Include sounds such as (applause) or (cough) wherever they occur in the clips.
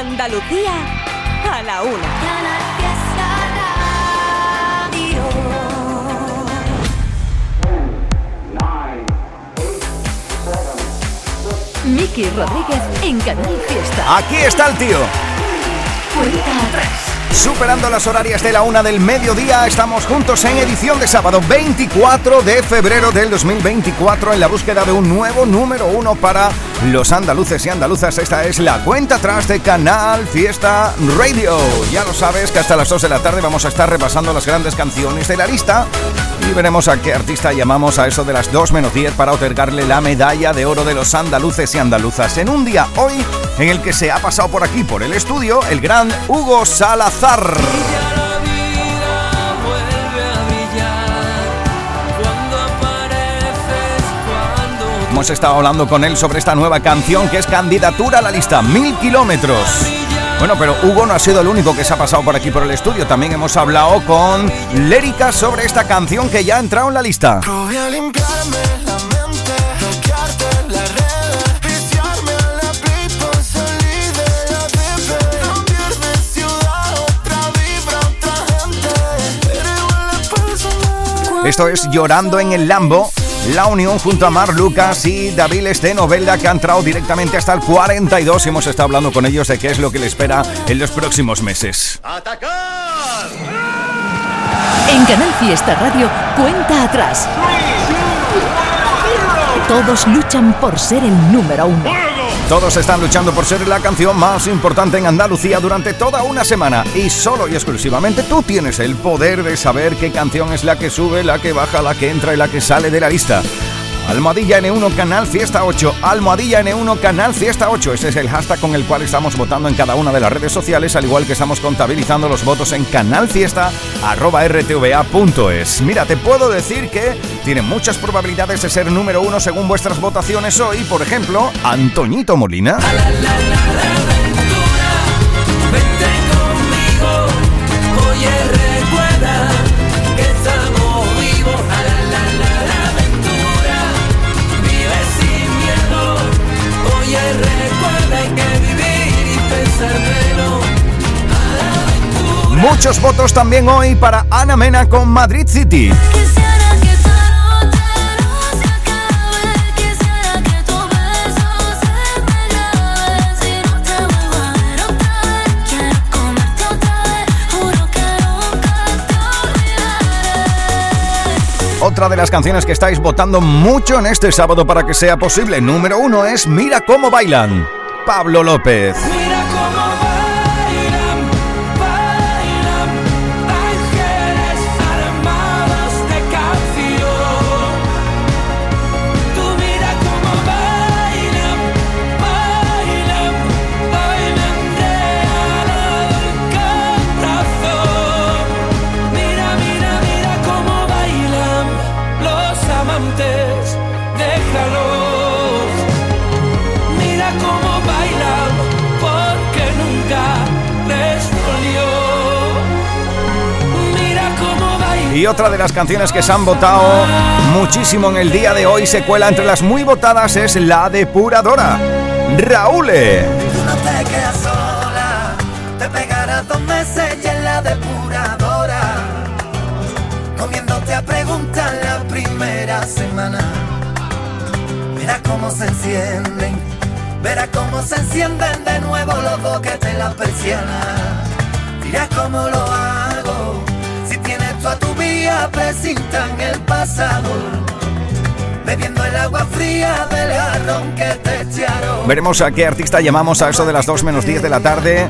Andalucía a la una. Miki Rodríguez en Canal Fiesta. Aquí está el tío. Cuenta atrás. Superando las horarias de la una del mediodía, estamos juntos en edición de sábado 24 de febrero del 2024 en la búsqueda de un nuevo número uno para los andaluces y andaluzas. Esta es la cuenta atrás de Canal Fiesta Radio. Ya lo sabes que hasta las 2 de la tarde vamos a estar repasando las grandes canciones de la lista y veremos a qué artista llamamos a eso de las 2 menos 10 para otorgarle la medalla de oro de los andaluces y andaluzas en un día hoy en el que se ha pasado por aquí, por el estudio, el gran Hugo Salazar. Hemos estado hablando con él sobre esta nueva canción que es candidatura a la lista Mil Kilómetros. Bueno, pero Hugo no ha sido el único que se ha pasado por aquí por el estudio. También hemos hablado con Lérica sobre esta canción que ya ha entrado en la lista. Esto es Llorando en el Lambo. La unión junto a Mar Lucas y David de Novelda que han entrado directamente hasta el 42 hemos estado hablando con ellos de qué es lo que le espera en los próximos meses. ¡Atacar! En Canal Fiesta Radio, cuenta atrás. Todos luchan por ser el número uno. Todos están luchando por ser la canción más importante en Andalucía durante toda una semana y solo y exclusivamente tú tienes el poder de saber qué canción es la que sube, la que baja, la que entra y la que sale de la lista. Almohadilla N1 Canal Fiesta 8. Almohadilla N1 Canal Fiesta 8. Ese es el hashtag con el cual estamos votando en cada una de las redes sociales, al igual que estamos contabilizando los votos en canalfiesta.rtva.es. Mira, te puedo decir que tiene muchas probabilidades de ser número uno según vuestras votaciones hoy. Por ejemplo, Antoñito Molina. Muchos votos también hoy para Ana Mena con Madrid City. Otra de las canciones que estáis votando mucho en este sábado para que sea posible, número uno es Mira cómo bailan. Pablo López. Y otra de las canciones que se han votado muchísimo en el día de hoy se cuela entre las muy votadas es La Depuradora. Raúl. Tú no te quedas sola, te pegarás dos meses y en la depuradora. Comiéndote a preguntar la primera semana. Verás cómo se encienden, verás cómo se encienden de nuevo los dos que te la persiana. Dirás cómo lo hago el pasado. Bebiendo el agua fría del jarrón que te echaron. Veremos a qué artista llamamos a eso de las 2 menos 10 de la tarde.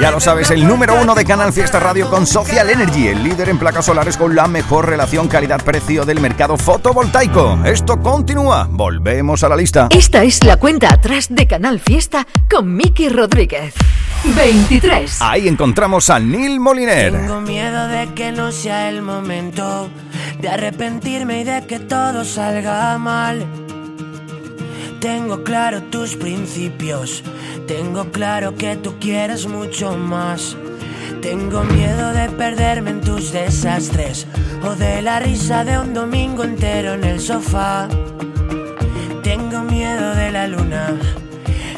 Ya lo sabes, el número uno de Canal Fiesta Radio con Social Energy, el líder en placas solares con la mejor relación calidad-precio del mercado fotovoltaico. Esto continúa. Volvemos a la lista. Esta es la cuenta atrás de Canal Fiesta con Miki Rodríguez. 23. Ahí encontramos a Neil Moliner. Tengo miedo de que no sea el momento de arrepentirme y de que todo salga mal. Tengo claro tus principios, tengo claro que tú quieres mucho más. Tengo miedo de perderme en tus desastres o de la risa de un domingo entero en el sofá. Tengo miedo de la luna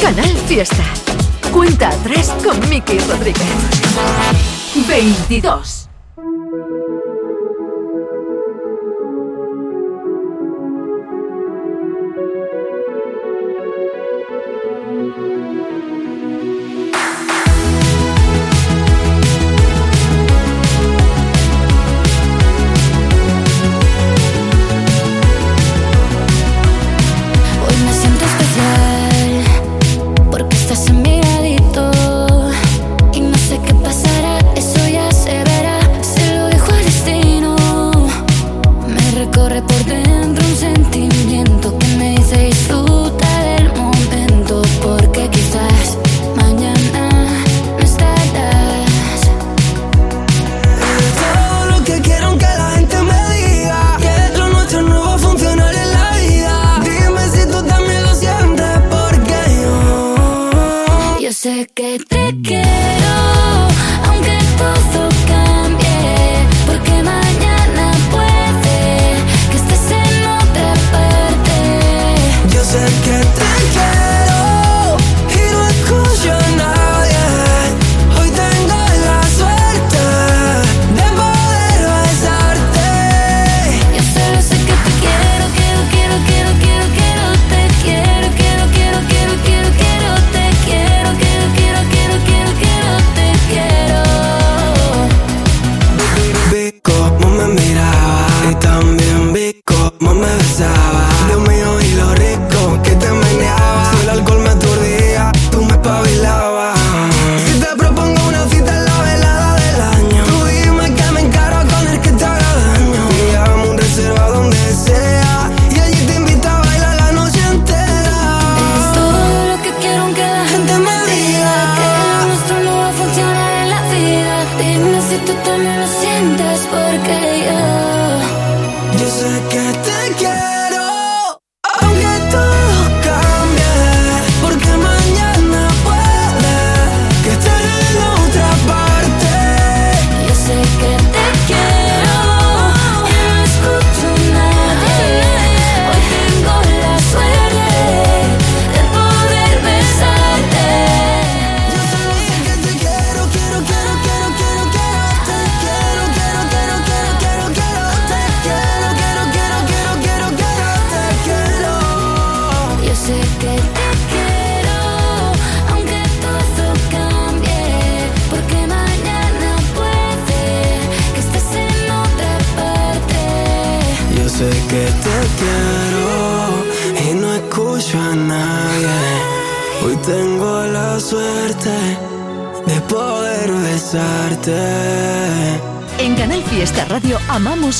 Canal Fiesta. Cuenta atrás con Miki Rodríguez. 22.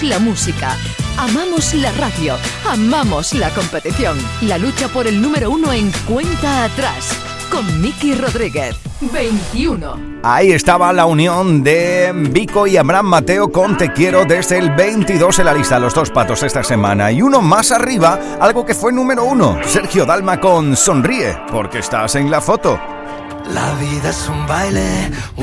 La música. Amamos la radio, amamos la competición, la lucha por el número uno en cuenta atrás, con Miki Rodríguez. 21. Ahí estaba la unión de Vico y Abraham Mateo con Te Quiero desde el 22 en la lista, los dos patos esta semana. Y uno más arriba, algo que fue número uno, Sergio Dalma con Sonríe, porque estás en la foto. La vida es un baile,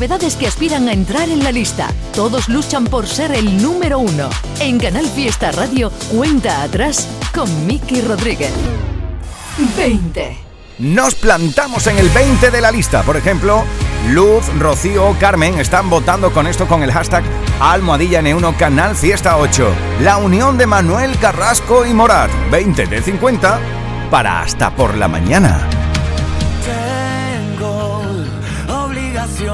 Novedades que aspiran a entrar en la lista. Todos luchan por ser el número uno. En Canal Fiesta Radio, cuenta atrás con Miki Rodríguez. 20. Nos plantamos en el 20 de la lista. Por ejemplo, Luz, Rocío, Carmen están votando con esto con el hashtag Almohadilla N1 Canal Fiesta 8. La unión de Manuel Carrasco y Morat. 20 de 50 para hasta por la mañana.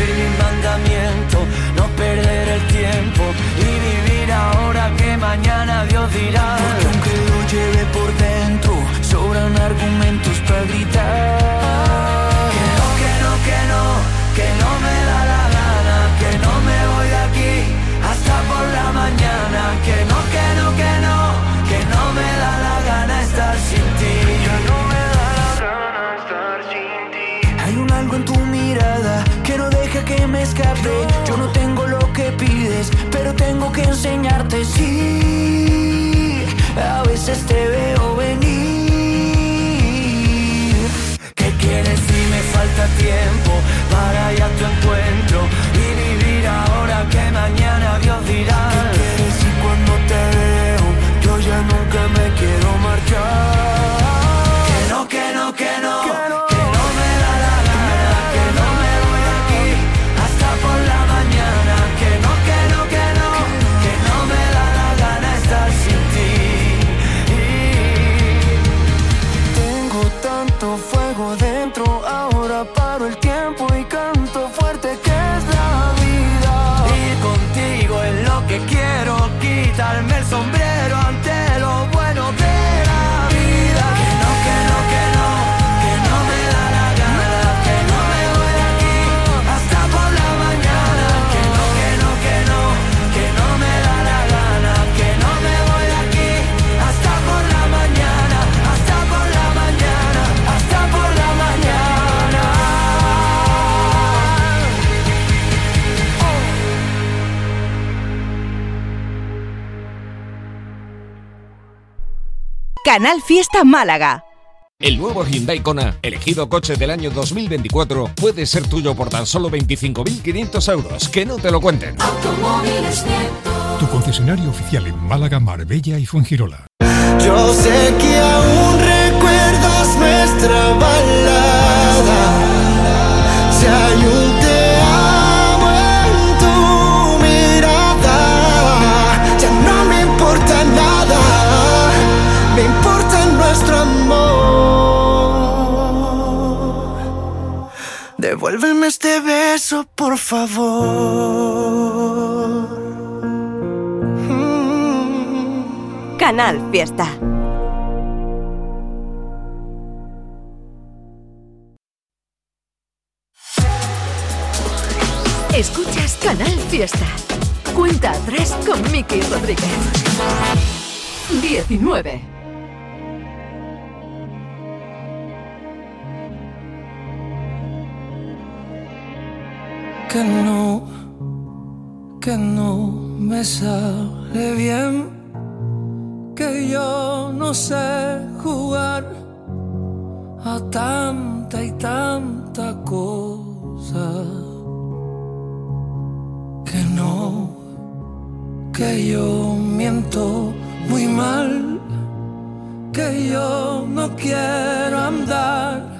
Cumplir mi mandamiento, no perder el tiempo y vivir ahora que mañana Dios dirá. porque aunque lo lleve por dentro, sobran argumentos para gritar. para ir a tu encuentro. Canal Fiesta Málaga. El nuevo Hyundai Kona, elegido coche del año 2024, puede ser tuyo por tan solo 25.500 euros. Que no te lo cuenten. Tu concesionario oficial en Málaga, Marbella y Fuengirola. Yo sé que aún recuerdas nuestra balada. Devuélveme este beso, por favor. Canal Fiesta. Escuchas Canal Fiesta. Cuenta atrás con Miki Rodríguez. 19. Que no, que no me sale bien que yo no sé jugar a tanta y tanta cosa. Que no, que yo miento muy mal, que yo no quiero andar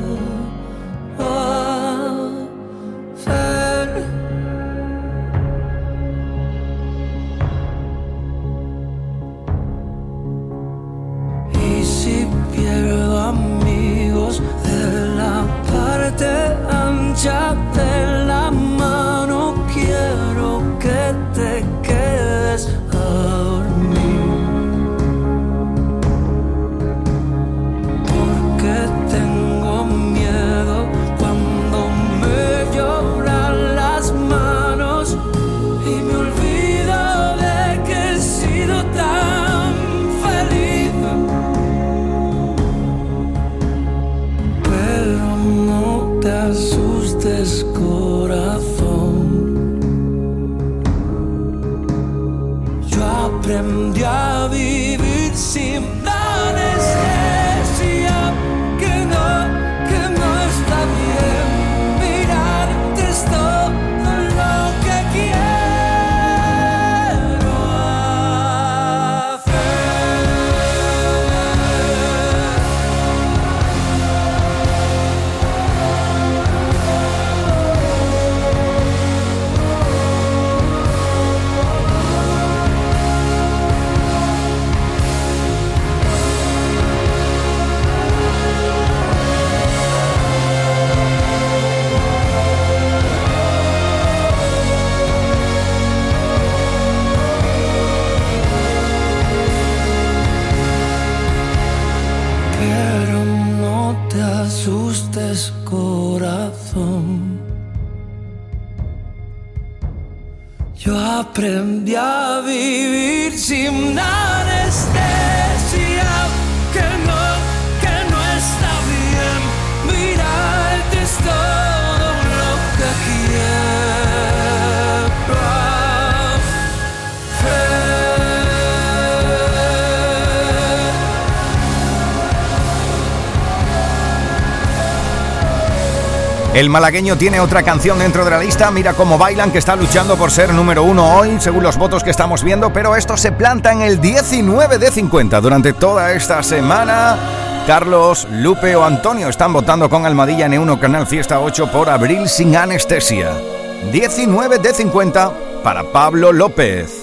vivir sin anestesia. El malagueño tiene otra canción dentro de la lista, mira cómo bailan, que está luchando por ser número uno hoy, según los votos que estamos viendo, pero esto se planta en el 19 de 50. Durante toda esta semana, Carlos, Lupe o Antonio están votando con Almadilla N1 Canal Fiesta 8 por Abril sin anestesia. 19 de 50 para Pablo López.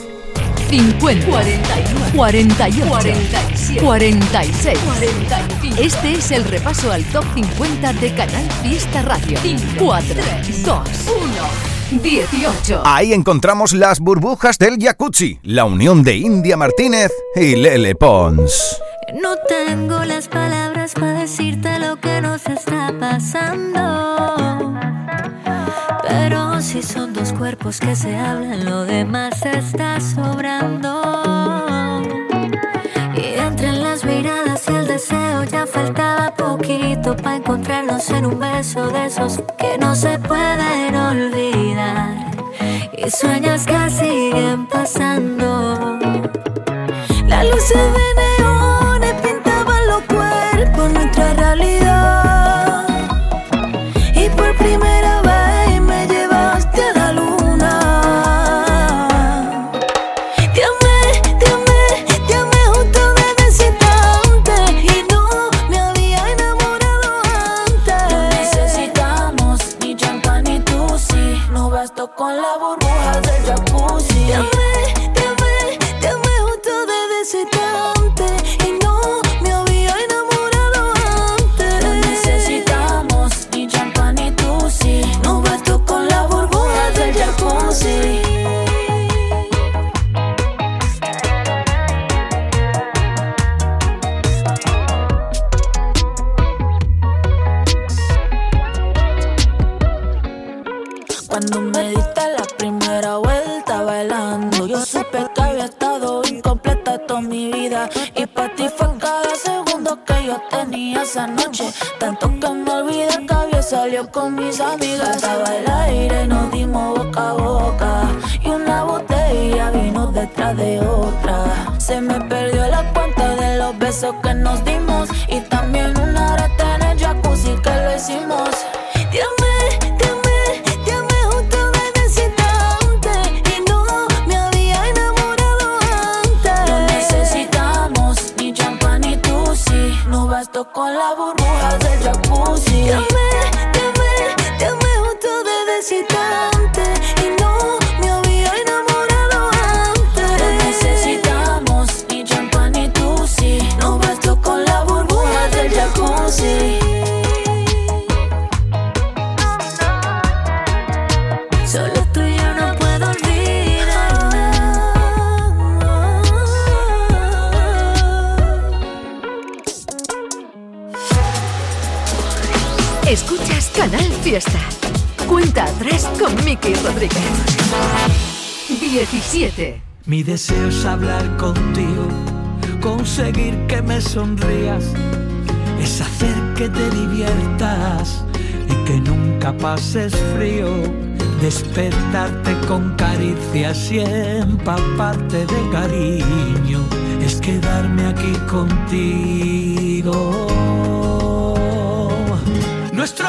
50, 49, 48, 47, 46, 45. Este es el repaso al top 50 de Canal Fiesta Radio. 4, 2, 1, 18. Ahí encontramos las burbujas del jacuzzi, la unión de India Martínez y Lele Pons. No tengo las palabras para decirte lo que nos está pasando. Pero si son dos cuerpos que se hablan, lo demás está sobrando. Y entre las miradas y el deseo ya faltaba poquito para encontrarnos en un beso de esos que no se pueden olvidar. Y sueños que siguen pasando. La luz se de sonrías es hacer que te diviertas y que nunca pases frío, despertarte con caricias y empaparte de cariño, es quedarme aquí contigo. Nuestro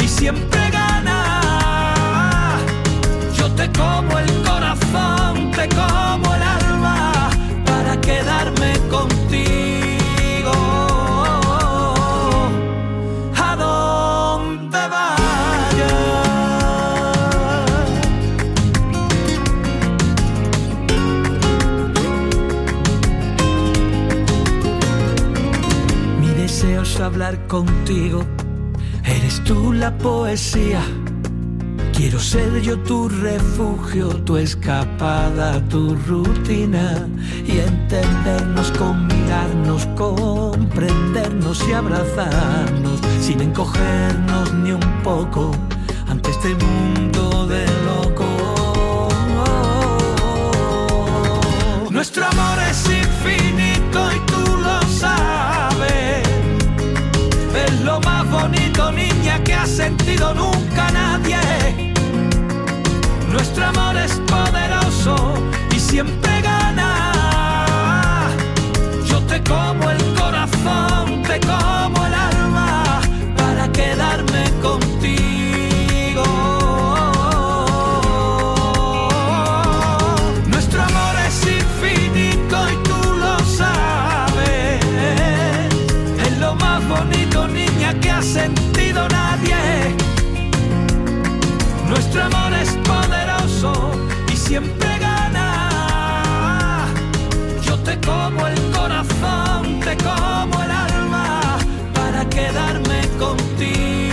y siempre gana. Yo te como el corazón, te como el alma para quedarme contigo. A donde vayas. Mi deseo es hablar contigo. Tú la poesía. Quiero ser yo tu refugio, tu escapada, tu rutina y entendernos mirarnos, comprendernos y abrazarnos sin encogernos ni un poco ante este mundo sentido nunca nadie. Nuestro amor es poderoso y siempre gana. Yo te como el corazón, te como el alma como el corazón, te como el alma para quedarme contigo.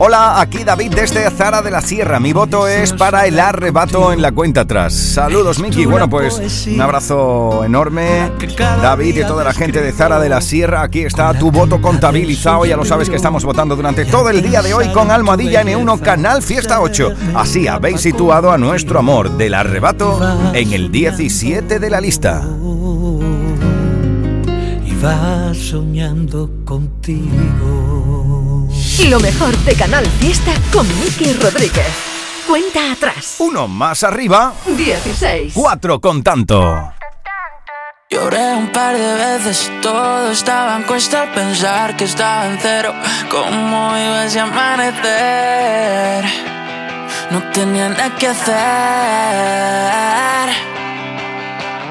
Hola, aquí David desde Zara de la Sierra. Mi voto es para el arrebato en la cuenta atrás. Saludos, Miki. Bueno, pues un abrazo enorme. David y toda la gente de Zara de la Sierra. Aquí está tu voto contabilizado. Ya lo sabes que estamos votando durante todo el día de hoy con Almohadilla N1 Canal Fiesta 8. Así habéis situado a nuestro amor del arrebato en el 17 de la lista. Y vas soñando contigo. Lo mejor de Canal Fiesta con Miki Rodríguez. Cuenta atrás. Uno más arriba. 16. Cuatro con tanto. Lloré un par de veces y todo estaba en cuesta al pensar que estaba en cero. ¿Cómo iba ese amanecer? No tenía nada que hacer.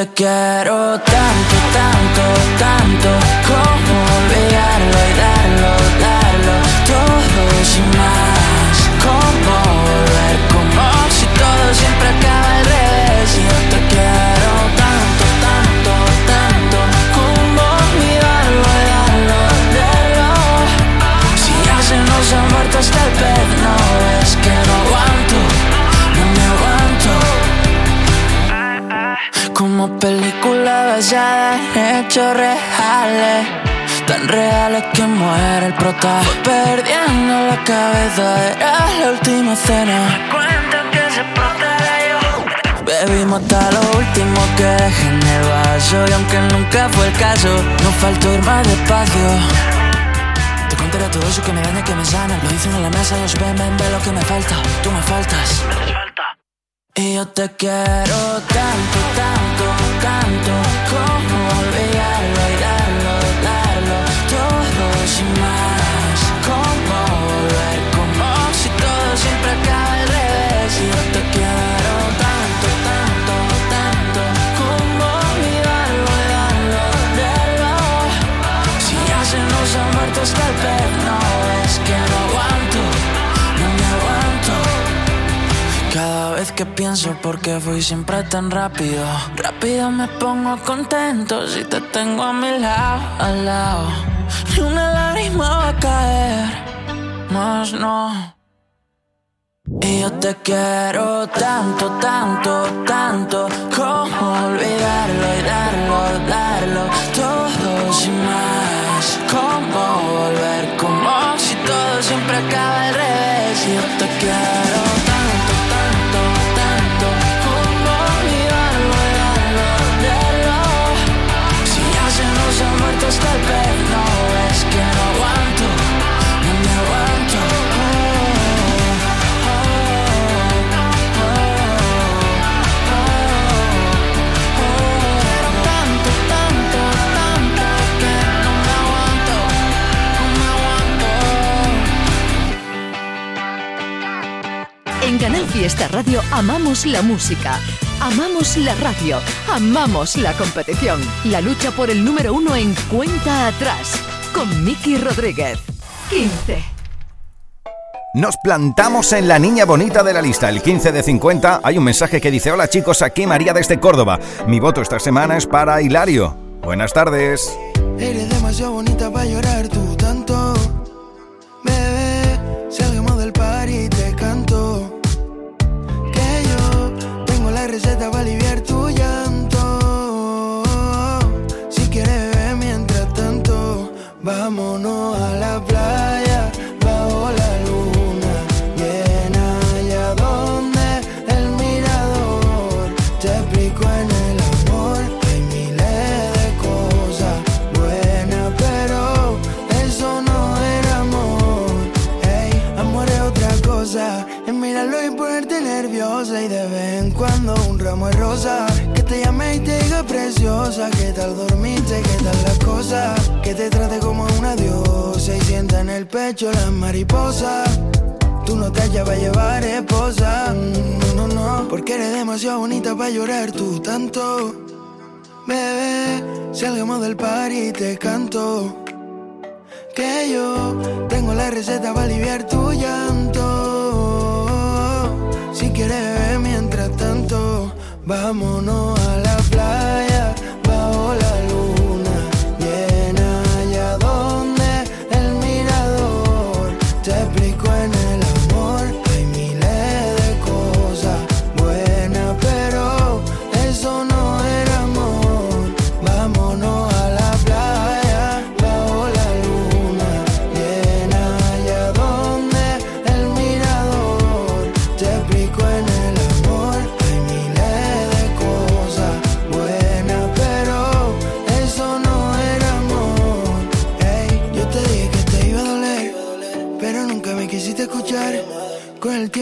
te quiero tanto, tanto, tanto, como olvidarlo y darlo, darlo, todo sin más. Como volver, como si todo siempre hechos reales. Tan reales que muere el prota. Fue perdiendo la cabeza, era la última cena. Cuentan que se yo. Bebimos hasta lo último que dejé en el vaso. Y aunque nunca fue el caso, no faltó ir más despacio. Te contaré todo eso que me daña, que me sana. Lo dicen en la mesa, ellos ven, ven, ven lo que me falta. Tú me faltas. Y yo te quiero tanto, tanto, tanto Como hasta el pez No es que no aguanto, no me aguanto. Cada vez que pienso por qué fui siempre tan rápido Rápido me pongo contento si te tengo a mi lado, al lado. Ni una lágrima va a caer, más no. Y yo te quiero tanto, tanto, tanto Como olvidarlo y darlo, darlo Y Fiesta Radio amamos la música, amamos la radio, amamos la competición. La lucha por el número uno en cuenta atrás. Con Miki Rodríguez. 15. Nos plantamos en la niña bonita de la lista. El 15 de 50 hay un mensaje que dice, hola chicos, aquí María desde Córdoba. Mi voto esta semana es para Hilario. Buenas tardes. Eres demasiado bonita para llorar tú tengo la receta para Que te llame y te diga preciosa. ¿Qué tal dormirte? ¿Qué tal las cosas? Que te trate como una diosa y sienta en el pecho las mariposas. Tú no te va a llevar esposa. No, no, no. Porque eres demasiado bonita para llorar tú tanto. Bebé, salgamos del par y te canto. Que yo tengo la receta para aliviar tu llanto. Si quieres vámonos a la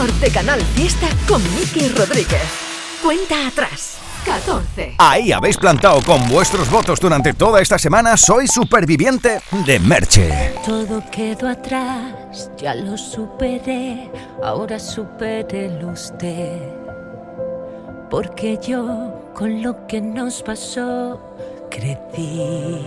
mejor de Canal Fiesta con Miki Rodríguez. Cuenta atrás. 14. Ahí habéis plantado con vuestros votos durante toda esta semana Soy superviviente de Merche. Todo quedó atrás, ya lo superé, ahora supérelo usted. Porque yo con lo que nos pasó crecí.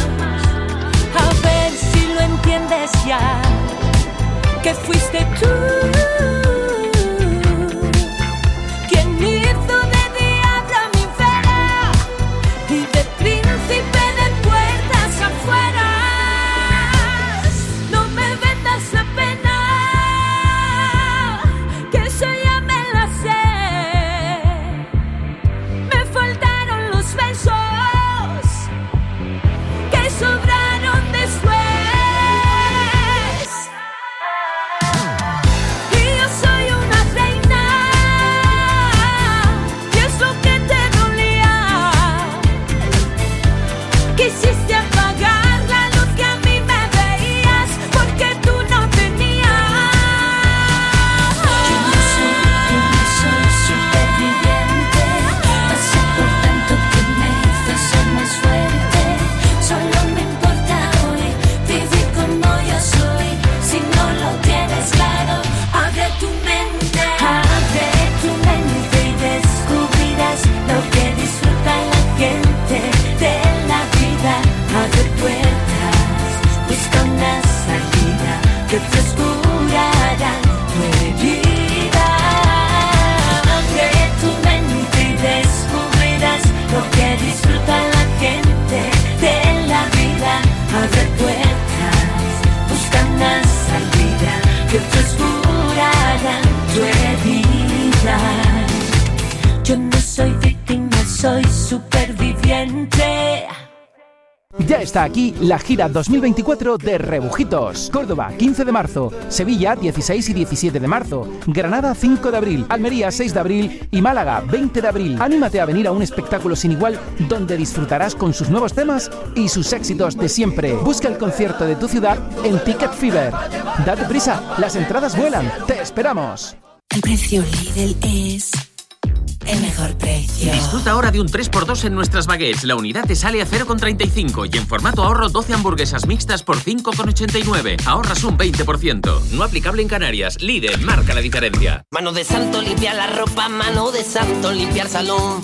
Entiendes ya, que fuiste tú. Soy víctima, soy superviviente. Ya está aquí la gira 2024 de Rebujitos. Córdoba, 15 de marzo. Sevilla, 16 y 17 de marzo. Granada, 5 de abril. Almería, 6 de abril. Y Málaga, 20 de abril. Anímate a venir a un espectáculo sin igual donde disfrutarás con sus nuevos temas y sus éxitos de siempre. Busca el concierto de tu ciudad en Ticket Fever. Date prisa, las entradas vuelan. Te esperamos. El precio Lidl es el mejor precio. Disfruta ahora de un 3x2 en nuestras baguettes. La unidad te sale a 0,35 y en formato ahorro 12 hamburguesas mixtas por 5,89. Ahorras un 20%. No aplicable en Canarias. Lidl marca la diferencia. Mano de santo limpia la ropa, mano de santo limpia el salón,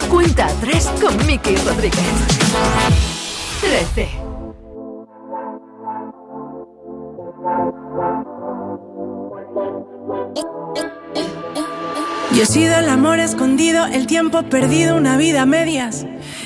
Cuenta atrás con Miki Rodríguez. 13. Yo he sido el amor escondido, el tiempo perdido, una vida a medias.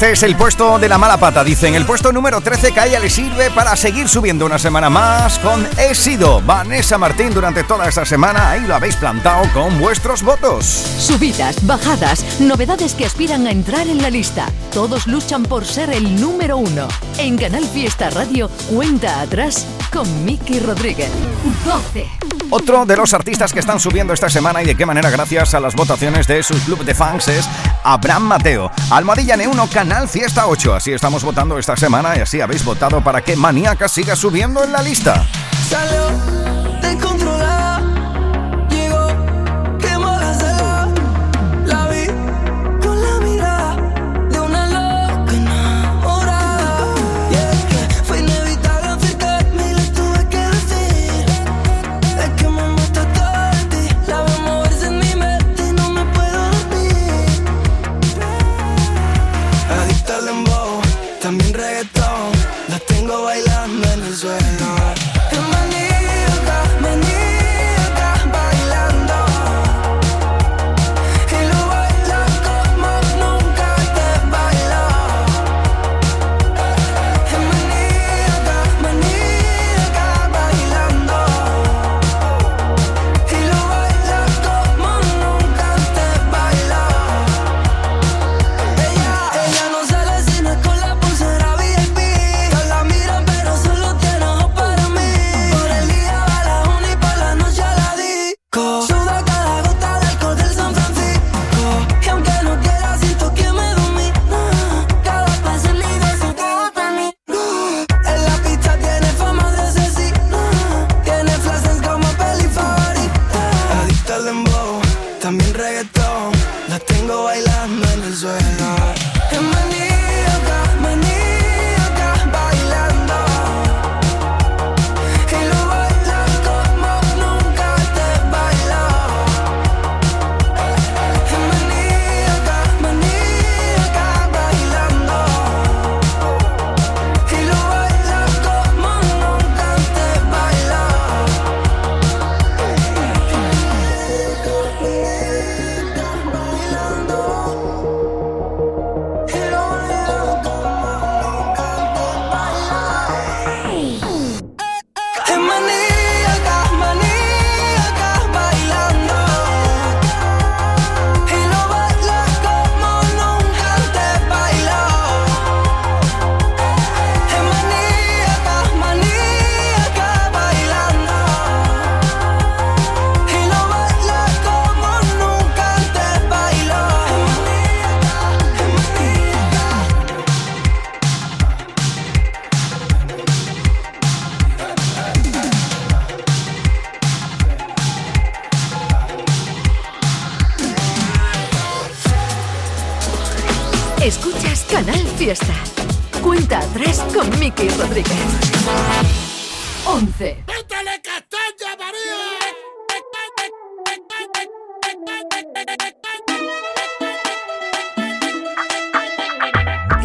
Este es el puesto de la mala pata, dicen. El puesto número 13 que a ella le sirve para seguir subiendo una semana más con He sido Vanessa Martín durante toda esta semana. Ahí lo habéis plantado con vuestros votos. Subidas, bajadas, novedades que aspiran a entrar en la lista. Todos luchan por ser el número uno. En Canal Fiesta Radio, cuenta atrás con Miki Rodríguez. 12. Otro de los artistas que están subiendo esta semana y de qué manera gracias a las votaciones de su club de fans es Abraham Mateo. Almohadilla N1 Canal Fiesta 8. Así estamos votando esta semana y así habéis votado para que Maníaca siga subiendo en la lista. Canal Fiesta. Cuenta 3 con Miki Rodríguez. 11.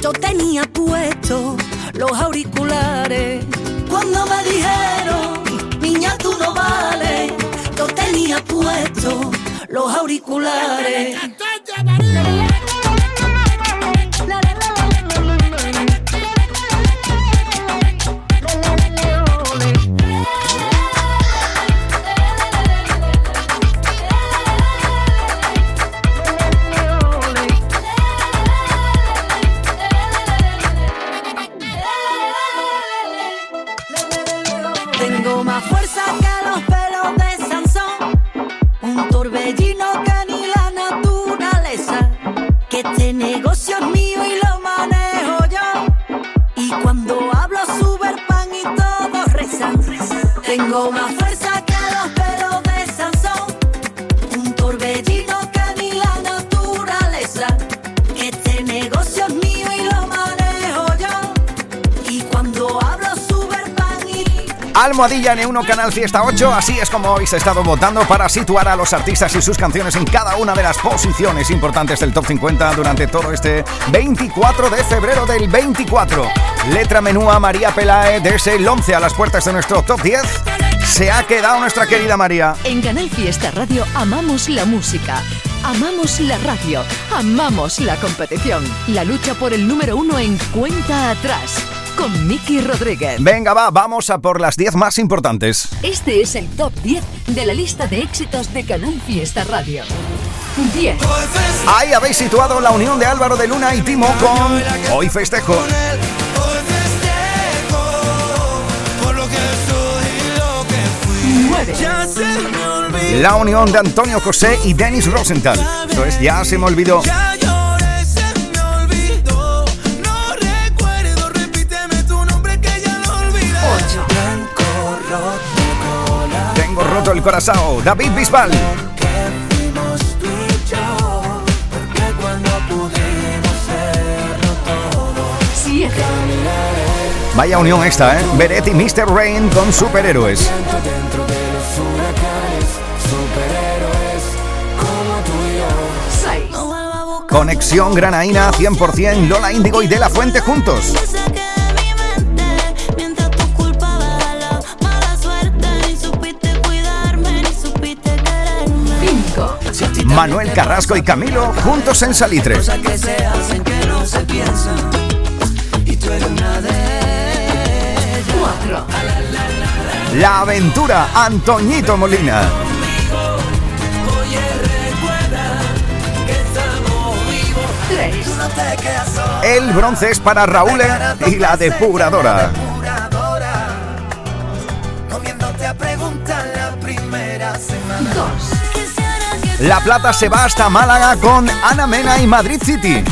Yo tenía puesto los auriculares. Cuando me dijeron, niña, tú no vale. Yo tenía puesto los auriculares. Tengo más fuerza que los pelos de Sansón, un torbellino que ni la naturaleza. Este negocio es mío y lo manejo yo. Y cuando hablo sube y Almohadilla N1 Canal Fiesta 8, así es como habéis estado votando para situar a los artistas y sus canciones en cada una de las posiciones importantes del Top 50 durante todo este 24 de febrero del 24. Letra menúa María Pelae desde el 11 a las puertas de nuestro Top 10. Se ha quedado nuestra querida María. En Canal Fiesta Radio amamos la música, amamos la radio, amamos la competición. La lucha por el número uno en cuenta atrás con Miki Rodríguez. Venga, va, vamos a por las 10 más importantes. Este es el top 10 de la lista de éxitos de Canal Fiesta Radio. 10. Ahí habéis situado la unión de Álvaro de Luna y Timo con Hoy Festejo. La unión de Antonio José y Dennis Rosenthal. Esto es Ya se me olvidó. Ya lloré, se me olvidó. No recuerdo, repíteme tu nombre que ya lo olvidé. Blanco, roto, cola. Tengo roto el corazón. David Bisbal. Fuimos tú y yo. Porque cuando pudimos serlo todo. 7. Vaya unión esta, ¿eh? Beret y Mr. Rain con superhéroes. Conexión Granaína 100%, Lola Índigo y De La Fuente juntos. Mientras tu culpa la mala suerte, ni supiste cuidarme, ni supiste quererme. 5. Manuel Carrasco y Camilo juntos en Salitre. Cosas que se hacen que no se piensan. Y tú eres una de ellas. 4. La aventura Antoñito Molina. El bronce es para Raúl y la depuradora. Depuradora. Comiéndote a preguntar la primera semana. 2. Quisiera que La plata se va hasta Málaga con Ana Mena y Madrid City.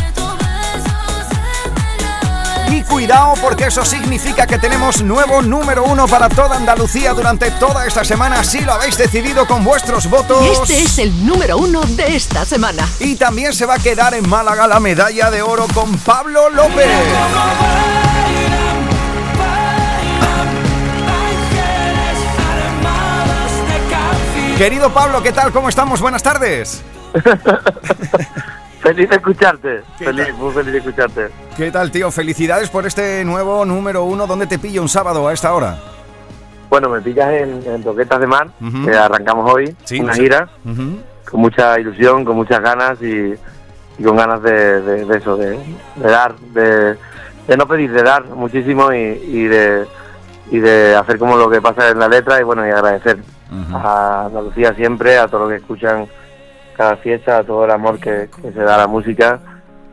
Cuidado porque eso significa que tenemos nuevo número uno para toda Andalucía durante toda esta semana, si lo habéis decidido con vuestros votos. Y este es el número uno de esta semana. Y también se va a quedar en Málaga la medalla de oro con Pablo López. Querido Pablo, ¿qué tal? ¿Cómo estamos? Buenas tardes. (laughs) Feliz de escucharte. ¿Qué Feliz, tal? muy feliz de escucharte. ¿Qué tal, tío? Felicidades por este nuevo número uno. ¿Dónde te pillo un sábado a esta hora? Bueno, me pillas en, en Toquetas de Mar, Ujú. que arrancamos hoy, Sí, una gira, con mucha ilusión, con muchas ganas y, y con ganas de, de- de eso, de, de dar, de, no pedir, de dar muchísimo y, y de y de hacer como lo que pasa en la letra y bueno, y agradecer a Andalucía siempre, a todos los que escuchan cada fiesta, a todo el amor que, que se da a la música,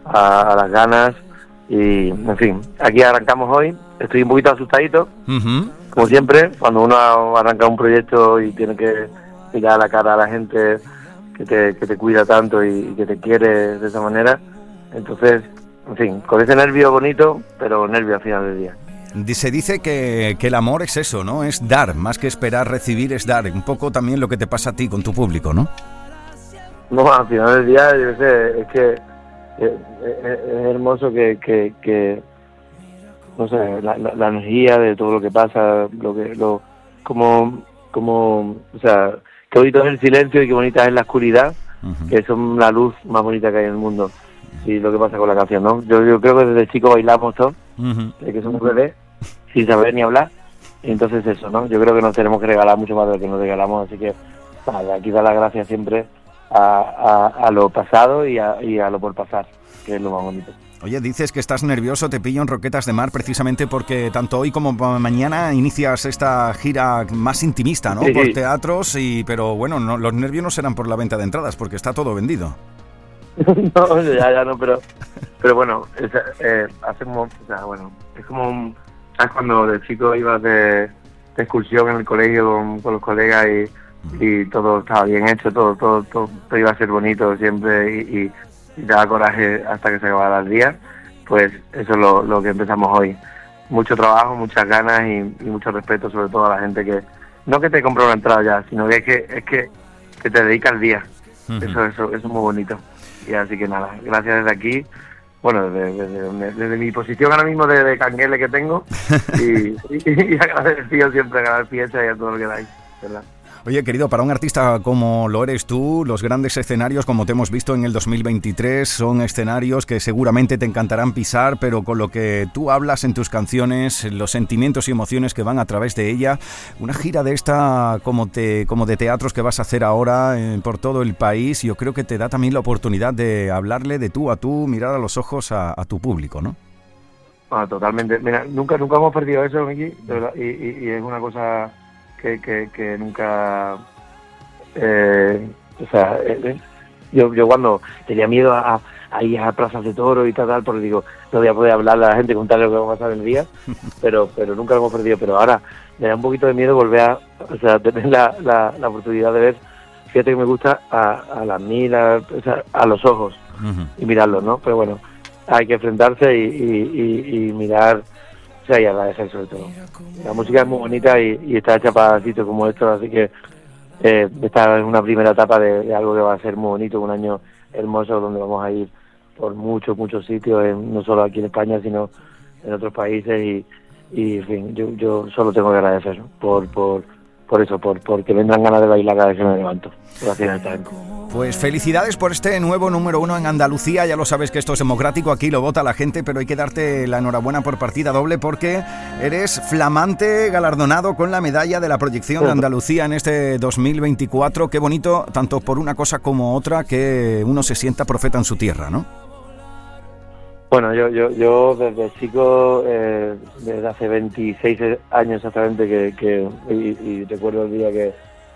a, a las ganas y en fin, aquí arrancamos hoy, estoy un poquito asustadito, Ujú. como siempre, cuando uno arranca un proyecto y tiene que mirar a la cara a la gente que te, que te cuida tanto y, y que te quiere de esa manera, entonces, en fin, con ese nervio bonito, pero nervio al final del día. Se dice que, que el amor es eso, ¿no? Es dar, más que esperar recibir, es dar. Un poco también lo que te pasa a ti con tu público, ¿no? No, al final del día, yo sé, es que eh, eh, es hermoso que, que, que no sé, la, la- la energía de todo lo que pasa, lo que, lo, como, como, o sea, qué bonito es el silencio y qué bonita es la oscuridad, que son la luz más bonita que hay en el mundo. Y lo que pasa con la canción, ¿no? Yo, yo creo que desde chico bailamos todos, desde que somos bebés, sin saber ni hablar. Y entonces eso, ¿no? Yo creo que nos tenemos que regalar mucho más de lo que nos regalamos, así que nada, aquí da las gracias siempre a, a, a lo pasado y a, y a lo por pasar, que es lo más bonito. Oye, dices que estás nervioso, te pillo en Roquetas de Mar precisamente porque tanto hoy como mañana inicias esta gira más intimista, ¿no? Sí, por sí. teatros y pero bueno, no, los nervios no serán por la venta de entradas porque está todo vendido. (laughs) no, ya, ya no, pero, pero bueno, es, eh, hacemos, o sea, bueno, es como un, ¿sabes? Cuando de chico ibas de, de excursión en el colegio con, con los colegas y, y todo estaba bien hecho, todo, todo, todo, todo iba a ser bonito siempre y, y, y te da coraje hasta que se acabara el día, pues eso es lo, lo que empezamos hoy. Mucho trabajo, muchas ganas y, y mucho respeto sobre todo a la gente que, no que te compra una entrada ya, sino que es que, es que, que te dedica el día. Ujú. Eso, eso, eso es muy bonito. Y así que nada, gracias desde aquí. Bueno, desde, desde- desde mi posición ahora mismo de, de canguele que tengo (laughs) y, y, y agradecido siempre a Canal Fiesta y a todo lo que dais, ¿verdad? Oye, querido, para un artista como lo eres tú, los grandes escenarios, como te hemos visto en el 2023, son escenarios que seguramente te encantarán pisar, pero con lo que tú hablas en tus canciones, los sentimientos y emociones que van a través de ella, una gira de esta como, te, como de teatros que vas a hacer ahora eh, por todo el país, yo creo que te da también la oportunidad de hablarle de tú a tú, mirar a los ojos a, tu público, ¿no? Bueno, totalmente. Mira, nunca nunca hemos perdido eso, Miki, y es una cosa que, que, que nunca... eh, o sea, eh, eh, yo, yo cuando tenía miedo a, a ir a plazas de toro y tal, tal, porque digo, no voy a poder hablar a la gente, contarle lo que va a pasar el día, (laughs) pero pero nunca lo hemos perdido. Pero ahora me da un poquito de miedo volver a, o sea, tener la, la, la oportunidad de ver, fíjate que me gusta a, a las o sea, a los ojos y mirarlos, ¿no? Pero bueno, hay que enfrentarse y, y, y- y mirar, y agradecer sobre todo. La música es muy bonita y, y está hecha para sitios como estos, así que eh, esta es una primera etapa de, algo que va a ser muy bonito, un año hermoso donde vamos a ir por muchos, muchos sitios, en- no solo aquí en España, sino en otros países y, y en fin, yo, yo solo tengo que agradecer por, por, por eso, por porque me dan ganas de bailar cada vez que me levanto. Gracias. Pues felicidades por este nuevo número uno en Andalucía. Ya lo sabes que esto es democrático, aquí lo vota la gente, pero hay que darte la enhorabuena por partida doble porque eres flamante galardonado con la medalla de la proyección de Andalucía en este 2024. Qué bonito, tanto por una cosa como otra, que uno se sienta profeta en su tierra, ¿no? Bueno, yo, yo, yo desde chico, eh, desde hace 26 años exactamente, que, que y, recuerdo el día que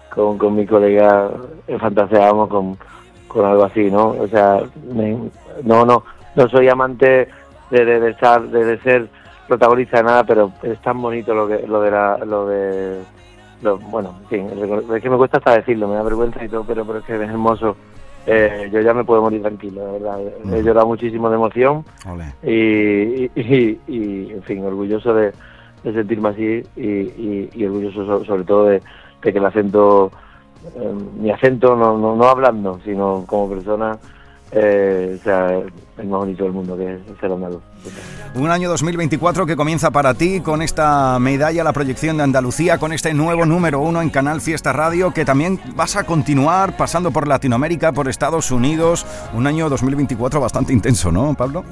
con, con mi colega fantaseábamos con, con algo así, ¿no? O sea, no, no, no soy amante de, de, estar, de, ser protagonista de nada, pero es tan bonito lo que, lo de la, lo de, bueno, en fin, es que me cuesta hasta decirlo, me da vergüenza y todo, pero, pero es que es hermoso. Eh, yo ya me puedo morir tranquilo, la verdad. He llorado muchísimo de emoción y, y, y, en fin, orgulloso de, de sentirme así y, orgulloso so- sobre todo de, de que el acento, eh, mi acento, no, no, no hablando, sino como persona, eh, sea el más bonito del mundo, que es ser andaluz. Un año 2024 que comienza para ti con esta medalla, la proyección de Andalucía, con este nuevo número uno en Canal Fiesta Radio, que también vas a continuar pasando por Latinoamérica, por Estados Unidos. Un año 2024 bastante intenso, ¿no, Pablo?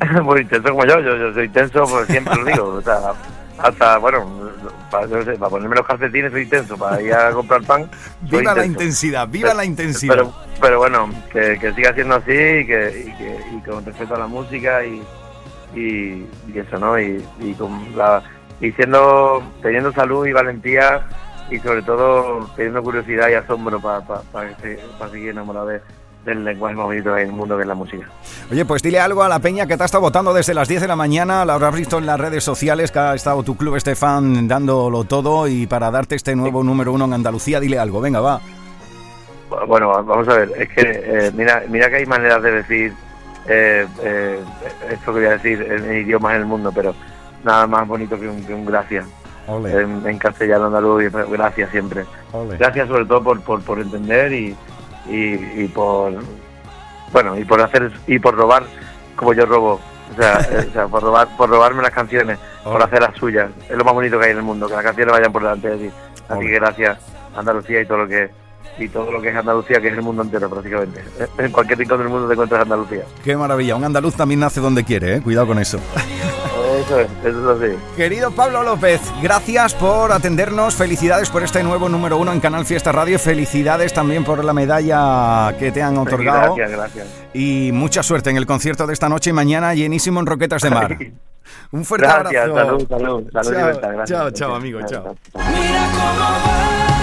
(laughs) Muy intenso como yo, yo, yo soy intenso, pues siempre lo digo, o sea, hasta, bueno, para, yo no sé, para ponerme los calcetines soy intenso, para ir a comprar pan. (laughs) Viva la intenso. intensidad, viva Pero- la intensidad. Pero, pero bueno, que, que siga siendo así y que, y que y con respeto a la música y, y, y eso, ¿no? Y, y con la, y siendo, teniendo salud y valentía y sobre todo teniendo curiosidad y asombro para seguir enamorado de- del lenguaje más bonito del mundo que es la música. Oye, pues dile algo a la peña que te ha estado votando desde las 10 de la mañana, la habrás visto en las redes sociales, que ha estado tu club Estefan dándolo todo y para darte este nuevo número uno en Andalucía, dile algo, venga, va. Bueno, vamos a ver, es que eh, mira, mira que hay maneras de decir eh, eh, esto que voy a decir en idiomas en el mundo, pero nada más bonito que un, que un gracias. En, en castellano andaluz, y gracias siempre. Ole. Gracias sobre todo por, por, por entender y, y, y por bueno y por hacer y por robar como yo robo. O sea, (laughs) eh, o sea, por robar, por robarme las canciones, por hacer las suyas. Es lo más bonito que hay en el mundo, que las canciones vayan por delante de ti. Así Ole. que gracias Andalucía y todo lo que y todo lo que es Andalucía, que es el mundo entero prácticamente. En cualquier rincón del mundo te encuentras Andalucía. Qué maravilla, un andaluz también nace donde quiere, ¿eh? cuidado con eso. Eso es, eso sí. Querido Pablo López, gracias por atendernos, felicidades por este nuevo número uno en Canal Fiesta Radio, felicidades también por la medalla que te han otorgado. Gracias, gracias. Y mucha suerte en el concierto de esta noche y mañana llenísimo en Roquetas de Mar. Un fuerte Gracias, abrazo. salud, salud, salud y Chao, libertad, gracias. chao, chao, amigo, chao. Mira cómo bailan,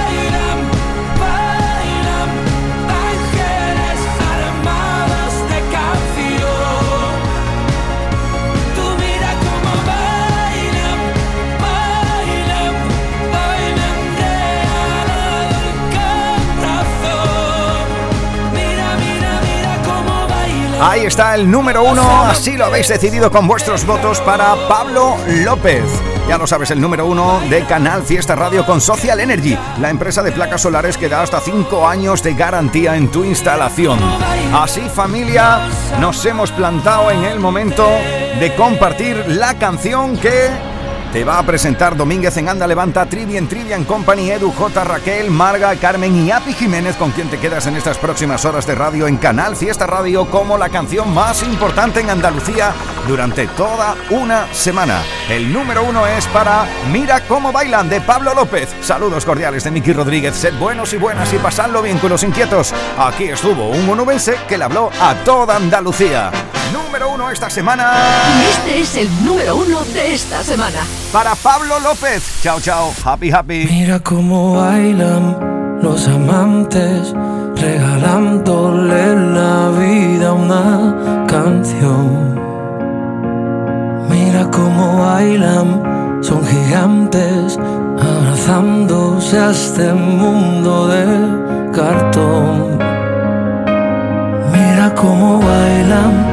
Ahí está el número uno, así lo habéis decidido con vuestros votos para Pablo López. Ya lo sabes, el número uno de Canal Fiesta Radio con Social Energy, la empresa de placas solares que da hasta 5 años de garantía en tu instalación. Así familia, nos hemos plantado en el momento de compartir la canción que te va a presentar Domínguez en Anda Levanta, Trivian Trivian Company, Edu J, Raquel, Marga, Carmen y Api Jiménez, con quien te quedas en estas próximas horas de radio en Canal Fiesta Radio como la canción más importante en Andalucía durante toda una semana. El número uno es para Mira cómo bailan de Pablo López. Saludos cordiales de Miki Rodríguez. Sed buenos y buenas y pasadlo bien con los inquietos. Aquí estuvo un onubense que le habló a toda Andalucía. Número uno esta semana. Y este es el número uno de esta semana. Para Pablo López. Chao, chao. Happy, happy. Mira cómo bailan los amantes, regalándole la vida a una canción. Mira cómo bailan, son gigantes, abrazándose a este mundo de cartón. Mira cómo bailan,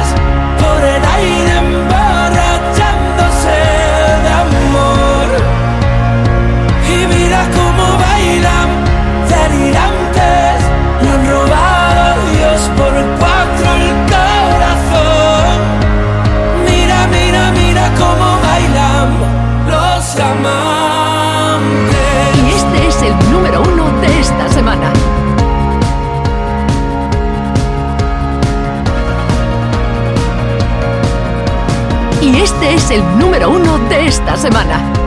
el número uno de esta semana. Y este es el número uno de esta semana.